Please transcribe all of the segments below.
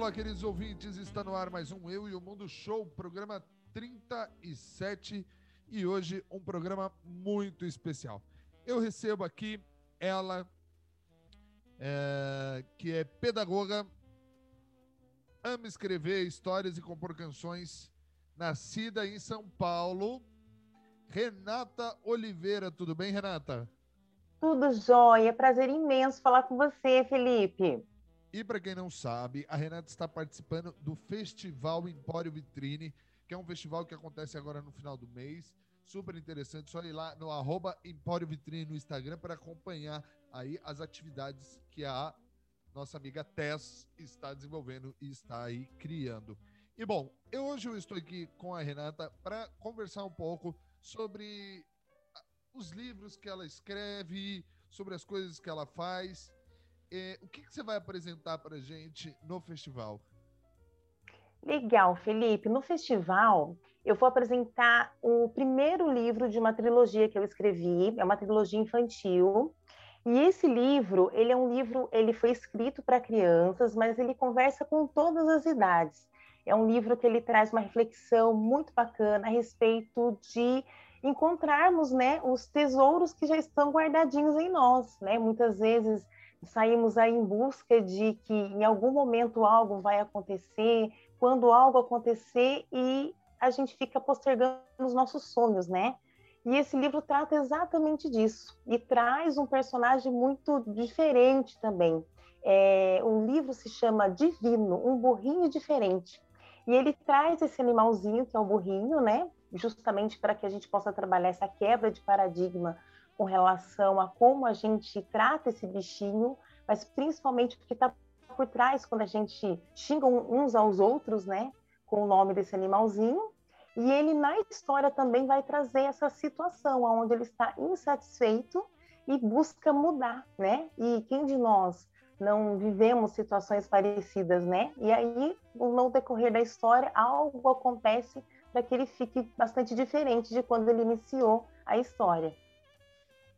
Olá, queridos ouvintes. Está no ar mais um Eu e o Mundo Show, programa 37 e hoje um programa muito especial. Eu recebo aqui ela, é, que é pedagoga, ama escrever histórias e compor canções, nascida em São Paulo, Renata Oliveira. Tudo bem, Renata? Tudo jóia. Prazer imenso falar com você, Felipe. E para quem não sabe, a Renata está participando do Festival Empório Vitrine, que é um festival que acontece agora no final do mês. Super interessante, só ir lá no arroba Empório Vitrine no Instagram para acompanhar aí as atividades que a nossa amiga Tess está desenvolvendo e está aí criando. E bom, eu, hoje eu estou aqui com a Renata para conversar um pouco sobre os livros que ela escreve, sobre as coisas que ela faz é, o que, que você vai apresentar para gente no festival? Legal, Felipe. No festival, eu vou apresentar o primeiro livro de uma trilogia que eu escrevi. É uma trilogia infantil. E esse livro, ele é um livro, ele foi escrito para crianças, mas ele conversa com todas as idades. É um livro que ele traz uma reflexão muito bacana a respeito de encontrarmos, né, os tesouros que já estão guardadinhos em nós, né? Muitas vezes saímos aí em busca de que em algum momento algo vai acontecer, quando algo acontecer e a gente fica postergando os nossos sonhos, né? E esse livro trata exatamente disso e traz um personagem muito diferente também. É, o livro se chama Divino, um burrinho diferente. E ele traz esse animalzinho, que é o burrinho, né? Justamente para que a gente possa trabalhar essa quebra de paradigma com relação a como a gente trata esse bichinho, mas principalmente porque está por trás quando a gente xinga uns aos outros, né, com o nome desse animalzinho. E ele na história também vai trazer essa situação onde ele está insatisfeito e busca mudar, né? E quem de nós não vivemos situações parecidas, né? E aí, no decorrer da história, algo acontece para que ele fique bastante diferente de quando ele iniciou a história.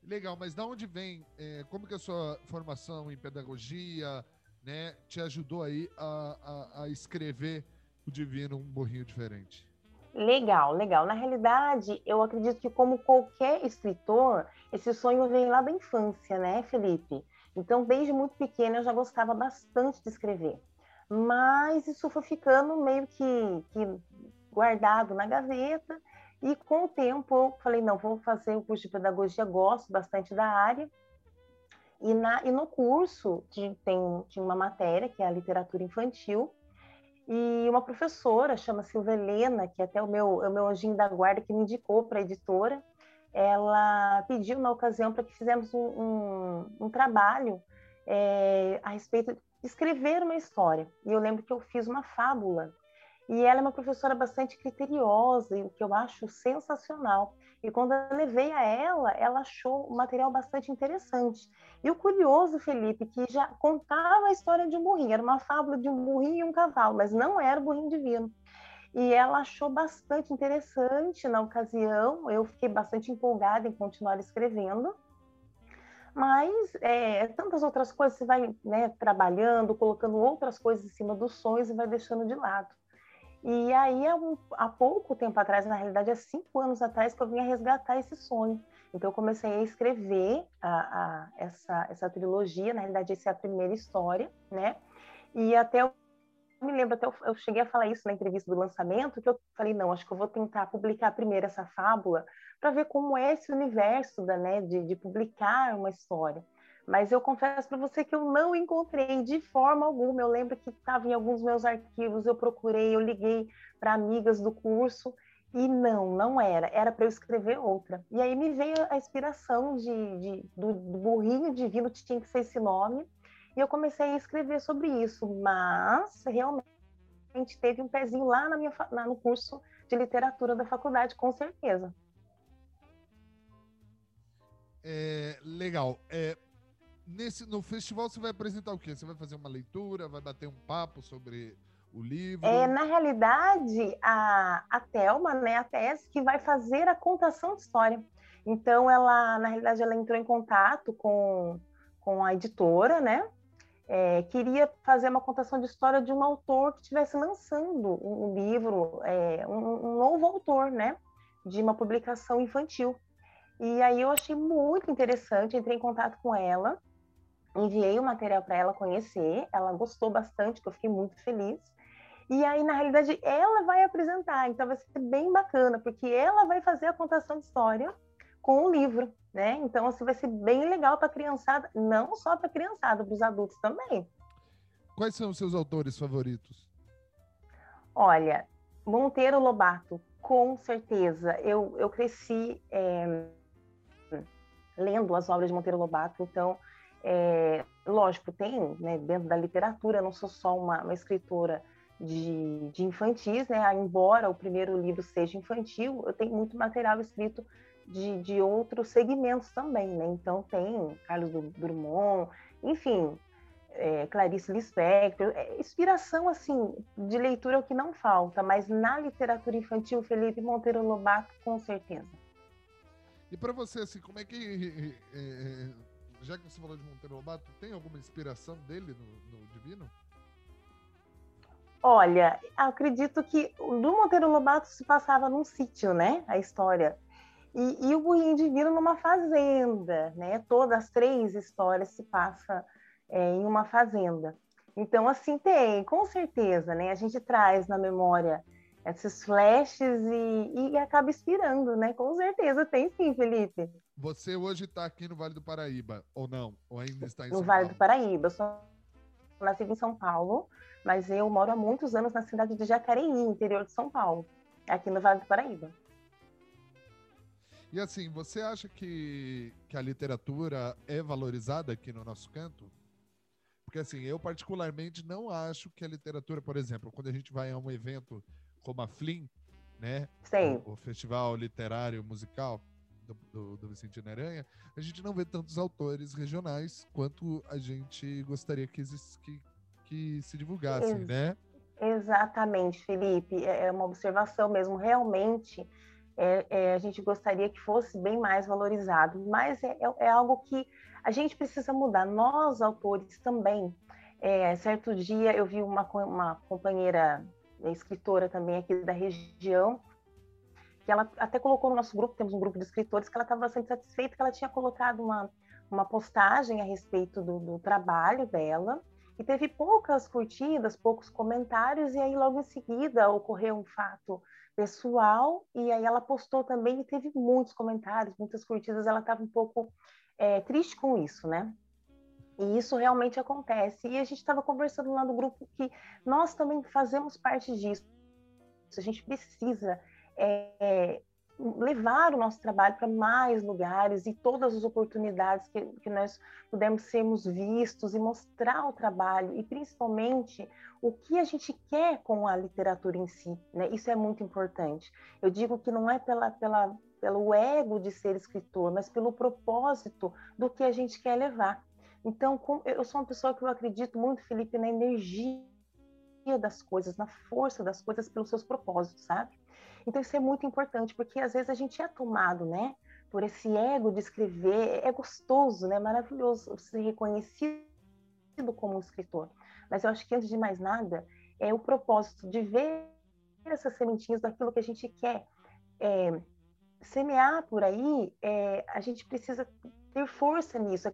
Legal, mas da onde vem, é, como que a sua formação em pedagogia, né, te ajudou aí a, a, a escrever o Divino Um Borrinho Diferente? Legal, legal. Na realidade, eu acredito que como qualquer escritor, esse sonho vem lá da infância, né, Felipe? Então, desde muito pequena, eu já gostava bastante de escrever. Mas isso foi ficando meio que, que guardado na gaveta e com o tempo eu falei, não, vou fazer o curso de pedagogia, gosto bastante da área. E, na, e no curso de, tem, tinha uma matéria, que é a literatura infantil, e uma professora, chama Silvia Helena, que é até o meu, é o meu anjinho da guarda, que me indicou para a editora, ela pediu na ocasião para que fizéssemos um, um, um trabalho é, a respeito de escrever uma história. E eu lembro que eu fiz uma fábula e ela é uma professora bastante criteriosa, o que eu acho sensacional. E quando eu levei a ela, ela achou o material bastante interessante. E o curioso, Felipe, que já contava a história de um burrinho, era uma fábula de um burrinho e um cavalo, mas não era o burrinho divino. E ela achou bastante interessante na ocasião, eu fiquei bastante empolgada em continuar escrevendo. Mas é, tantas outras coisas você vai né, trabalhando, colocando outras coisas em cima dos sonhos e vai deixando de lado. E aí, há, pouco tempo atrás, na realidade, há cinco anos atrás, que eu vinha resgatar esse sonho. Então, eu comecei a escrever a, a, essa, essa trilogia, na realidade, essa é a primeira história, né? E até eu me lembro, até eu, eu cheguei a falar isso na entrevista do lançamento, que eu falei, não, acho que eu vou tentar publicar primeiro essa fábula para ver como é esse universo da, né, de, de publicar uma história. Mas eu confesso para você que eu não encontrei de forma alguma. Eu lembro que estava em alguns meus arquivos, eu procurei, eu liguei para amigas do curso e não, não era. Era para eu escrever outra. E aí me veio a inspiração de, de do, do, burrinho divino, tinha que ser esse nome. E eu comecei a escrever sobre isso. Mas realmente teve um pezinho lá na minha, no curso de literatura da faculdade, com certeza. É, legal. É, nesse, no festival você vai apresentar o quê? Você vai fazer uma leitura, vai bater um papo sobre o livro? É, na realidade, a, a Thelma, né, a Tess, que vai fazer a contação de história. Então, ela, na realidade, ela entrou em contato com, com a editora, né? é, queria fazer uma contação de história de um autor que estivesse lançando um, livro, é, um, um, novo autor, né, de uma publicação infantil. E aí eu achei muito interessante, entrei em contato com ela, enviei o material para ela conhecer, ela gostou bastante, que eu fiquei muito feliz. E aí, na realidade, ela vai apresentar, então vai ser bem bacana, porque ela vai fazer a contação de história com o livro, né? Então, assim, vai ser bem legal para a criançada, não só para a criançada, para os adultos também. Quais são os seus autores favoritos? Olha, Monteiro Lobato, com certeza. Eu, eu cresci é, lendo as obras de Monteiro Lobato, então, é, lógico, tem, né, dentro da literatura, não sou só uma, uma escritora de, de infantis, né? Embora o primeiro livro seja infantil, eu tenho muito material escrito de, de outros segmentos também, né? Então tem Carlos Drummond, enfim, é, Clarice Lispector, é, inspiração assim de leitura é o que não falta, mas na literatura infantil Felipe Monteiro Lobato com certeza. E para você assim, como é que é, já que você falou de Monteiro Lobato, tem alguma inspiração dele no, no Divino? Olha, acredito que do Monteiro Lobato se passava num sítio, né? A história. E, e o Buim Divino numa fazenda, né? Todas as três histórias se passam é, em uma fazenda. Então, assim, tem, com certeza, né? A gente traz na memória esses flashes e, e acaba inspirando, né? Com certeza, tem sim, Felipe. Você hoje está aqui no Vale do Paraíba, ou não? Ou ainda está em no São Vale Paulo? do Paraíba. Eu sou nascida em São Paulo, mas eu moro há muitos anos na cidade de Jacareí, interior de São Paulo, aqui no Vale do Paraíba. E assim, você acha que, que a literatura é valorizada aqui no nosso canto? Porque assim, eu particularmente não acho que a literatura, por exemplo, quando a gente vai a um evento como a Flim, né? Sim. O, o Festival Literário Musical do, do, do Vicente Aranha, a gente não vê tantos autores regionais quanto a gente gostaria que, que, que se divulgassem, Ex né? Exatamente, Felipe. É, é uma observação mesmo. Realmente, é, é, a gente gostaria que fosse bem mais valorizado, mas é, é, é algo que a gente precisa mudar. Nós, autores, também. É, certo dia eu vi uma, uma companheira escritora também aqui da região, que ela até colocou no nosso grupo, temos um grupo de escritores, que ela estava bastante satisfeita, que ela tinha colocado uma, uma postagem a respeito do, do trabalho dela, e teve poucas curtidas, poucos comentários, e aí logo em seguida ocorreu um fato pessoal, e aí ela postou também e teve muitos comentários, muitas curtidas, ela estava um pouco é, triste com isso, né? E isso realmente acontece. E a gente estava conversando lá no grupo que nós também fazemos parte disso. A gente precisa é, levar o nosso trabalho para mais lugares e todas as oportunidades que, que nós pudermos sermos vistos e mostrar o trabalho e principalmente o que a gente quer com a literatura em si, né? Isso é muito importante. Eu digo que não é pela, pela, pelo ego de ser escritor, mas pelo propósito do que a gente quer levar. Então, eu sou uma pessoa que eu acredito muito, Felipe, na energia das coisas, na força das coisas pelos seus propósitos, sabe? Então isso é muito importante, porque às vezes a gente é tomado, né, por esse ego de escrever, é gostoso, né, maravilhoso ser reconhecido como um escritor. Mas eu acho que antes de mais nada, é o propósito de ver essas sementinhas daquilo que a gente quer é, semear por aí, é, a gente precisa ter força nisso,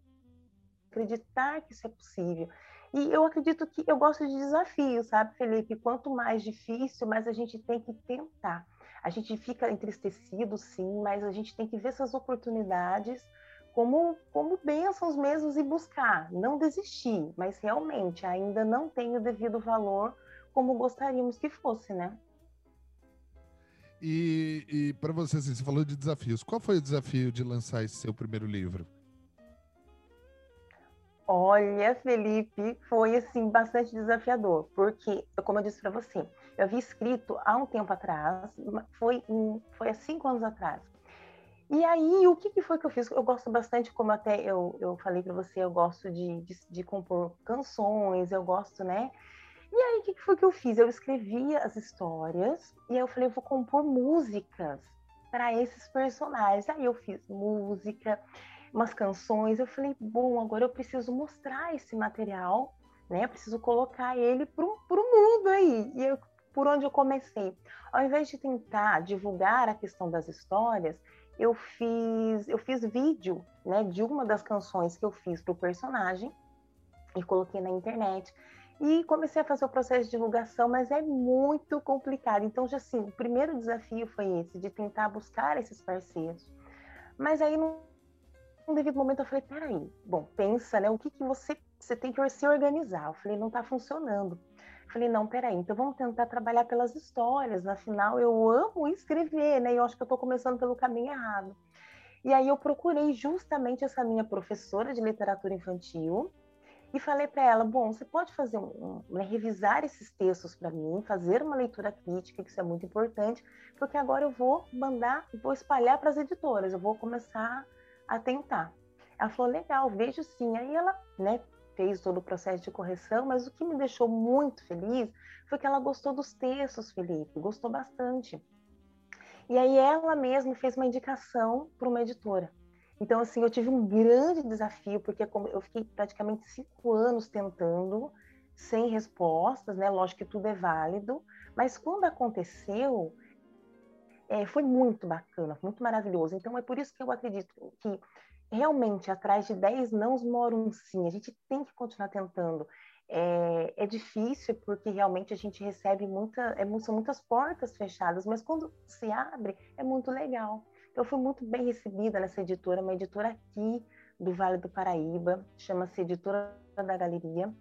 acreditar que isso é possível. E eu acredito que eu gosto de desafios, sabe, Felipe? Quanto mais difícil, mais a gente tem que tentar. A gente fica entristecido, sim, mas a gente tem que ver essas oportunidades como, como bênçãos mesmos e buscar, não desistir, mas realmente ainda não tem o devido valor como gostaríamos que fosse, né? E, e para você, assim, você falou de desafios. Qual foi o desafio de lançar esse seu primeiro livro? Olha, Felipe, foi assim bastante desafiador, porque, como eu disse para você, eu havia escrito há um tempo atrás, foi, foi há cinco anos atrás. E aí, o que, que foi que eu fiz? Eu gosto bastante, como até eu, eu falei para você, eu gosto de, de, de, compor canções, eu gosto, né? E aí, o que, que foi que eu fiz? Eu escrevia as histórias e aí eu falei, eu vou compor músicas para esses personagens. Aí eu fiz música, umas canções. Eu falei, bom, agora eu preciso mostrar esse material né? Eu preciso colocar ele para o mundo aí. E eu, por onde eu comecei? Ao invés de tentar divulgar a questão das histórias, eu fiz, eu fiz vídeo, né, de uma das canções que eu fiz para o personagem e coloquei na internet. E comecei a fazer o processo de divulgação, mas é muito complicado. Então, já assim, o primeiro desafio foi esse, de tentar buscar esses parceiros. Mas aí, num, num devido momento, eu falei, peraí, bom, pensa, né, o que, que você, você tem que se organizar. Eu falei, não está funcionando. Eu falei, não, peraí, então vamos tentar trabalhar pelas histórias. Afinal, eu amo escrever, né? E eu acho que eu estou começando pelo caminho errado. E aí eu procurei justamente essa minha professora de literatura infantil, e falei para ela: bom, você pode fazer um, um né, revisar esses textos para mim, fazer uma leitura crítica, que isso é muito importante, porque agora eu vou mandar, vou espalhar para as editoras, eu vou começar a tentar. Ela falou: legal, vejo sim. Aí ela, né, fez todo o processo de correção, mas o que me deixou muito feliz foi que ela gostou dos textos, Felipe, gostou bastante. E aí ela mesma fez uma indicação para uma editora. Então, assim, eu tive um grande desafio, porque eu fiquei praticamente cinco anos tentando, sem respostas, né? Lógico que tudo é válido, mas quando aconteceu, é, foi muito bacana, muito maravilhoso. Então, é por isso que eu acredito que realmente atrás de 10 nãos mora um sim. A gente tem que continuar tentando. É, é, difícil porque realmente a gente recebe muita, é, são muitas portas fechadas, mas quando se abre é muito legal. Eu fui muito bem recebida nessa editora, uma editora aqui do Vale do Paraíba, chama-se Editora da Galeria,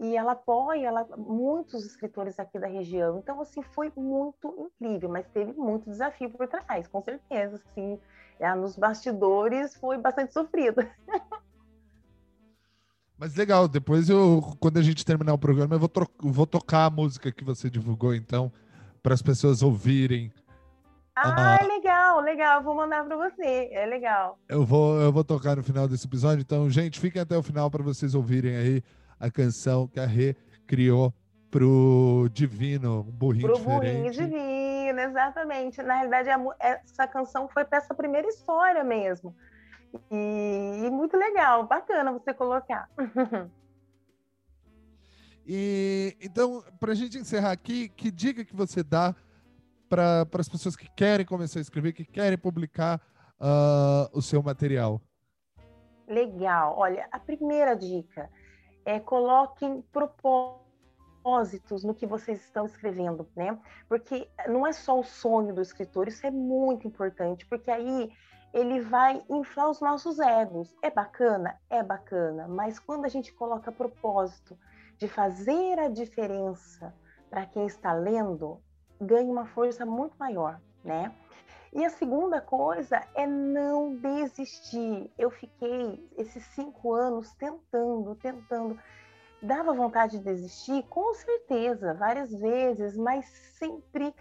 e ela apoia ela, muitos escritores aqui da região. Então, assim, foi muito incrível, mas teve muito desafio por trás, com certeza, assim, é, nos bastidores foi bastante sofrido. Mas legal, depois eu, quando a gente terminar o programa, eu vou, vou tocar a música que você divulgou, então, para as pessoas ouvirem ah, ah, legal, legal. Vou mandar para você. É legal. Eu vou, eu vou tocar no final desse episódio. Então, gente, fiquem até o final para vocês ouvirem aí a canção que a Rê criou pro Divino, um burrinho pro diferente. burrinho divino, exatamente. Na realidade, essa canção foi para essa primeira história mesmo. E, e muito legal, bacana você colocar. e então, para a gente encerrar aqui, que dica que você dá para as pessoas que querem começar a escrever, que querem publicar uh, o seu material? Legal. Olha, a primeira dica é coloquem propósitos no que vocês estão escrevendo, né? Porque não é só o sonho do escritor, isso é muito importante, porque aí ele vai inflar os nossos egos. É bacana? É bacana, mas quando a gente coloca propósito de fazer a diferença para quem está lendo, ganha uma força muito maior, né? E a segunda coisa é não desistir. Eu fiquei esses cinco anos tentando, tentando. Dava vontade de desistir? Com certeza, várias vezes, mas sempre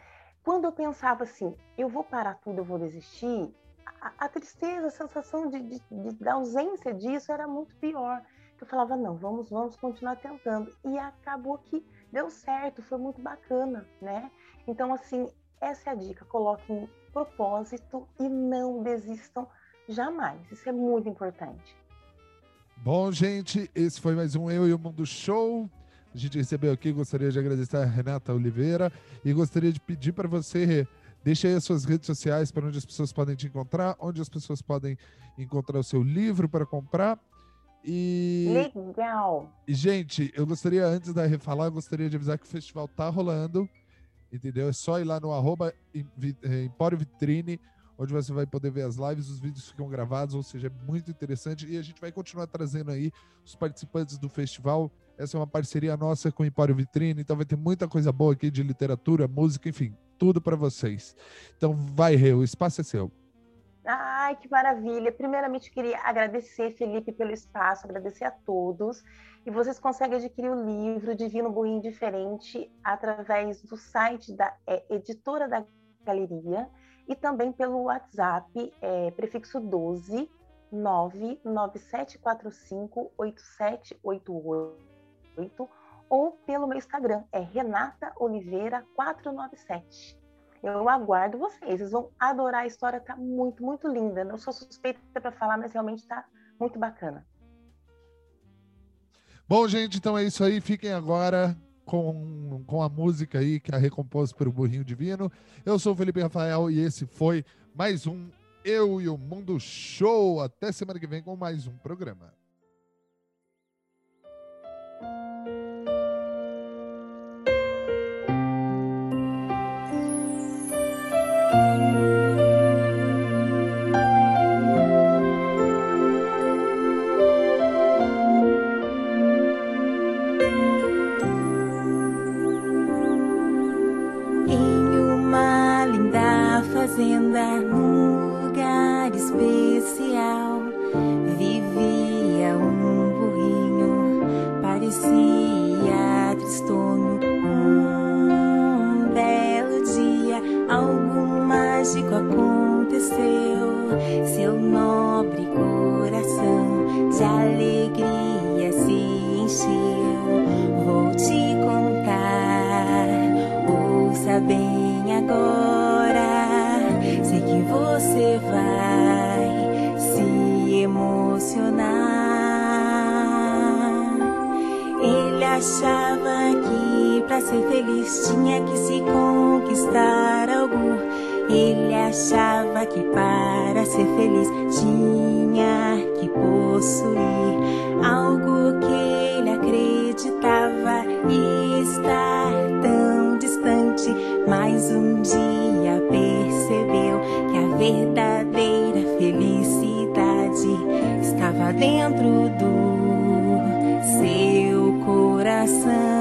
quando eu pensava assim, eu vou parar tudo, eu vou desistir, a, a tristeza, a sensação de, de, de, da ausência disso era muito pior. Eu falava, não, vamos, vamos continuar tentando. E acabou que deu certo, foi muito bacana, né? Então, assim, essa é a dica. Coloquem propósito e não desistam jamais. Isso é muito importante. Bom, gente, esse foi mais um Eu e o Mundo Show. A gente recebeu aqui, gostaria de agradecer a Renata Oliveira e gostaria de pedir para você deixe aí as suas redes sociais para onde as pessoas podem te encontrar, onde as pessoas podem encontrar o seu livro para comprar. E legal. E gente, eu gostaria antes da refalar, eu gostaria de avisar que o festival tá rolando entendeu? É só ir lá no arroba é, Empório Vitrine, onde você vai poder ver as lives, os vídeos ficam gravados, ou seja, é muito interessante. E a gente vai continuar trazendo aí os participantes do festival. Essa é uma parceria nossa com o Empório Vitrine, então vai ter muita coisa boa aqui de literatura, música, enfim, tudo para vocês. Então vai, Rê, o espaço é seu. Ai, que maravilha! Primeiramente, queria agradecer, Felipe, pelo espaço, agradecer a todos. E vocês conseguem adquirir o livro Divino Burrinho Diferente através do site da é, editora da galeria e também pelo WhatsApp, é, prefixo 12 99745 8788 ou pelo meu Instagram, é Renata Oliveira 497. Eu aguardo vocês, vocês vão adorar a história, tá muito, muito linda. Não sou suspeita para falar, mas realmente tá muito bacana. Bom, gente, então é isso aí. Fiquem agora com, com a música aí que é recomposta pelo Burrinho Divino. Eu sou o Felipe Rafael e esse foi mais um Eu e o Mundo Show. Até semana que vem com mais um programa. Fazenda num Ele achava que para ser feliz tinha que possuir algo que ele acreditava estar tão distante. Mas um dia percebeu que a verdadeira felicidade estava dentro do seu coração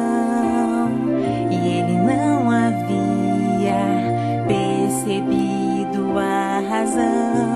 a